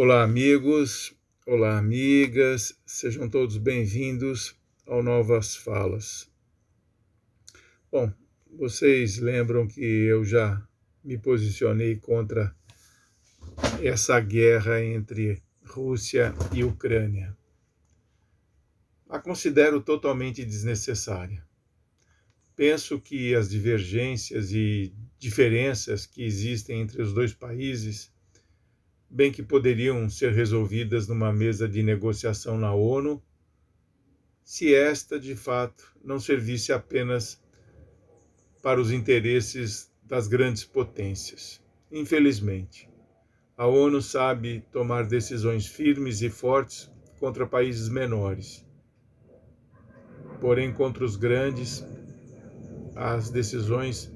Olá, amigos, olá, amigas, sejam todos bem-vindos ao Novas Falas. Bom, vocês lembram que eu já me posicionei contra essa guerra entre Rússia e Ucrânia. A considero totalmente desnecessária. Penso que as divergências e diferenças que existem entre os dois países bem que poderiam ser resolvidas numa mesa de negociação na ONU, se esta, de fato, não servisse apenas para os interesses das grandes potências. Infelizmente, a ONU sabe tomar decisões firmes e fortes contra países menores. Porém, contra os grandes, as decisões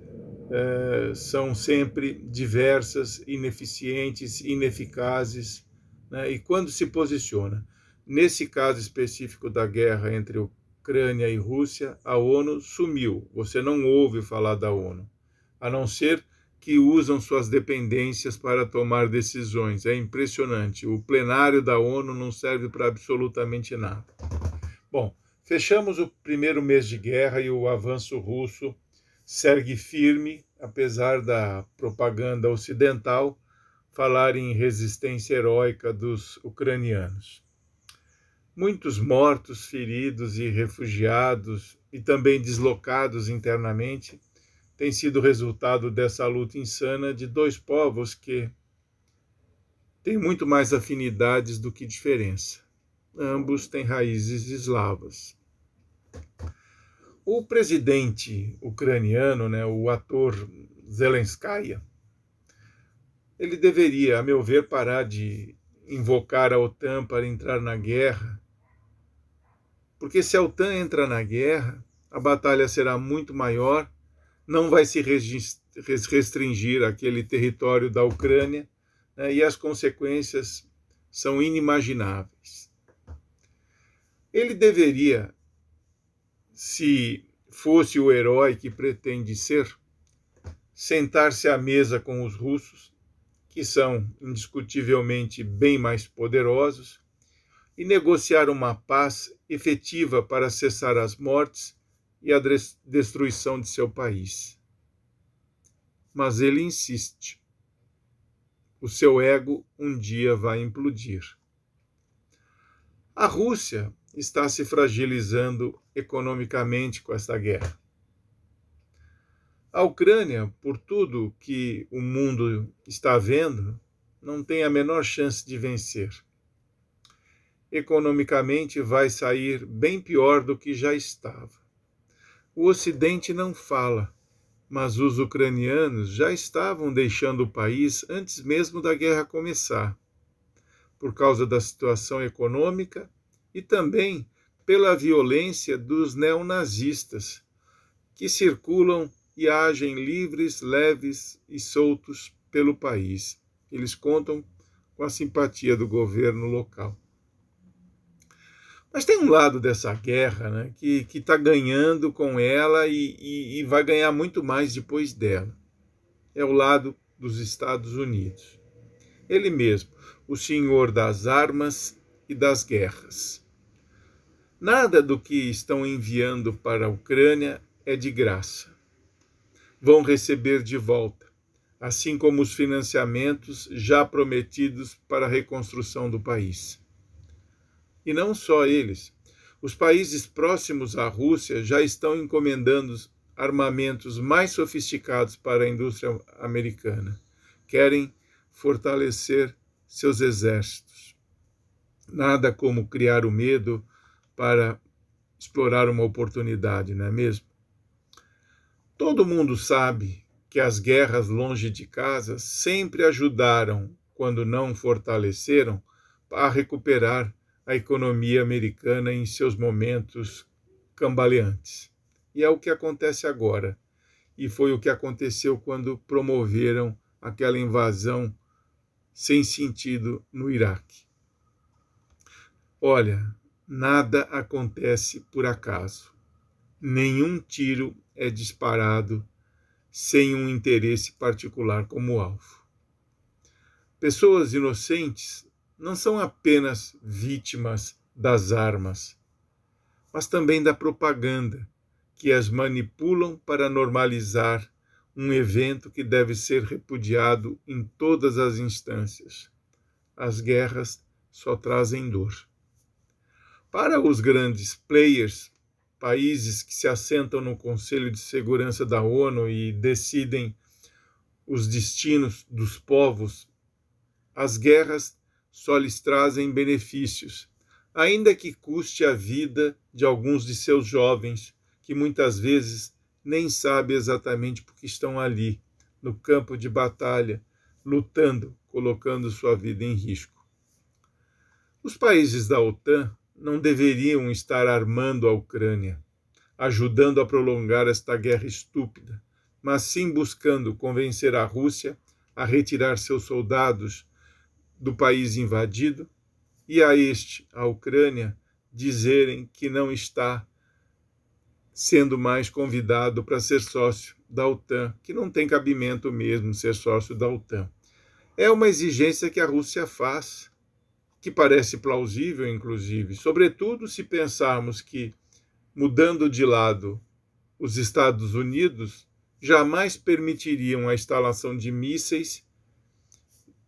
eh, são sempre diversas, ineficientes, ineficazes, né? e quando se posiciona. Nesse caso específico da guerra entre Ucrânia e Rússia, a ONU sumiu. Você não ouve falar da ONU, a não ser que usam suas dependências para tomar decisões. É impressionante. O plenário da ONU não serve para absolutamente nada. Bom, fechamos o primeiro mês de guerra e o avanço russo segue firme, apesar da propaganda ocidental falar em resistência heróica dos ucranianos. Muitos mortos, feridos e refugiados, e também deslocados internamente, têm sido resultado dessa luta insana de dois povos que têm muito mais afinidades do que diferença. Ambos têm raízes eslavas. O presidente ucraniano, né, o ator Zelenskaya, ele deveria, a meu ver, parar de invocar a OTAN para entrar na guerra, porque se a OTAN entra na guerra, a batalha será muito maior, não vai se restringir aquele território da Ucrânia né, e as consequências são inimagináveis. Ele deveria se fosse o herói que pretende ser, sentar-se à mesa com os russos, que são indiscutivelmente bem mais poderosos, e negociar uma paz efetiva para cessar as mortes e a destruição de seu país. Mas ele insiste. O seu ego um dia vai implodir. A Rússia está se fragilizando economicamente com esta guerra. A Ucrânia, por tudo que o mundo está vendo, não tem a menor chance de vencer. Economicamente vai sair bem pior do que já estava. O Ocidente não fala, mas os ucranianos já estavam deixando o país antes mesmo da guerra começar, por causa da situação econômica e também pela violência dos neonazistas, que circulam e agem livres, leves e soltos pelo país. Eles contam com a simpatia do governo local. Mas tem um lado dessa guerra né, que está ganhando com ela e, e, e vai ganhar muito mais depois dela. É o lado dos Estados Unidos. Ele mesmo, o senhor das armas e das guerras. Nada do que estão enviando para a Ucrânia é de graça. Vão receber de volta, assim como os financiamentos já prometidos para a reconstrução do país. E não só eles. Os países próximos à Rússia já estão encomendando armamentos mais sofisticados para a indústria americana. Querem fortalecer seus exércitos. Nada como criar o medo para explorar uma oportunidade, não é mesmo? Todo mundo sabe que as guerras longe de casa sempre ajudaram, quando não fortaleceram, a recuperar a economia americana em seus momentos cambaleantes. E é o que acontece agora. E foi o que aconteceu quando promoveram aquela invasão sem sentido no Iraque. Olha, Nada acontece por acaso. Nenhum tiro é disparado sem um interesse particular como alvo. Pessoas inocentes não são apenas vítimas das armas, mas também da propaganda que as manipulam para normalizar um evento que deve ser repudiado em todas as instâncias. As guerras só trazem dor. Para os grandes players, países que se assentam no Conselho de Segurança da ONU e decidem os destinos dos povos, as guerras só lhes trazem benefícios, ainda que custe a vida de alguns de seus jovens, que muitas vezes nem sabem exatamente por que estão ali, no campo de batalha, lutando, colocando sua vida em risco. Os países da OTAN não deveriam estar armando a Ucrânia, ajudando a prolongar esta guerra estúpida, mas sim buscando convencer a Rússia a retirar seus soldados do país invadido e a este, a Ucrânia, dizerem que não está sendo mais convidado para ser sócio da OTAN, que não tem cabimento mesmo ser sócio da OTAN. É uma exigência que a Rússia faz, que parece plausível, inclusive, sobretudo se pensarmos que, mudando de lado, os Estados Unidos jamais permitiriam a instalação de mísseis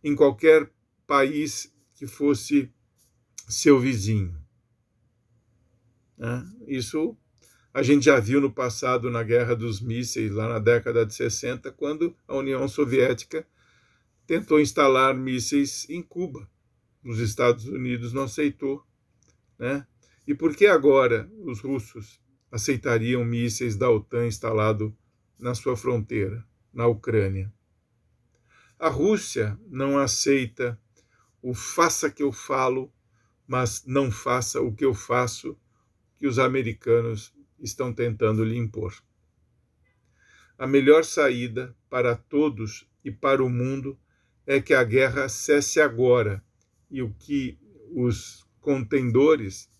em qualquer país que fosse seu vizinho. Né? Isso a gente já viu no passado na Guerra dos Mísseis, lá na década de 60, quando a União Soviética tentou instalar mísseis em Cuba. Os Estados Unidos não aceitou. Né? E por que agora os russos aceitariam mísseis da OTAN instalados na sua fronteira, na Ucrânia? A Rússia não aceita o faça que eu falo, mas não faça o que eu faço, que os americanos estão tentando lhe impor. A melhor saída para todos e para o mundo é que a guerra cesse agora e o que os contendores,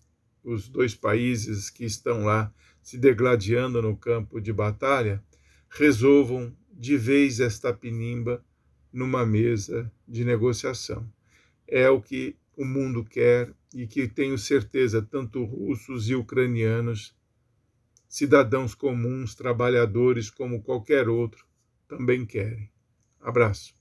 os dois países que estão lá se degladiando no campo de batalha, resolvam de vez esta pinimba numa mesa de negociação é o que o mundo quer e que tenho certeza tanto russos e ucranianos, cidadãos comuns, trabalhadores como qualquer outro, também querem. Abraço.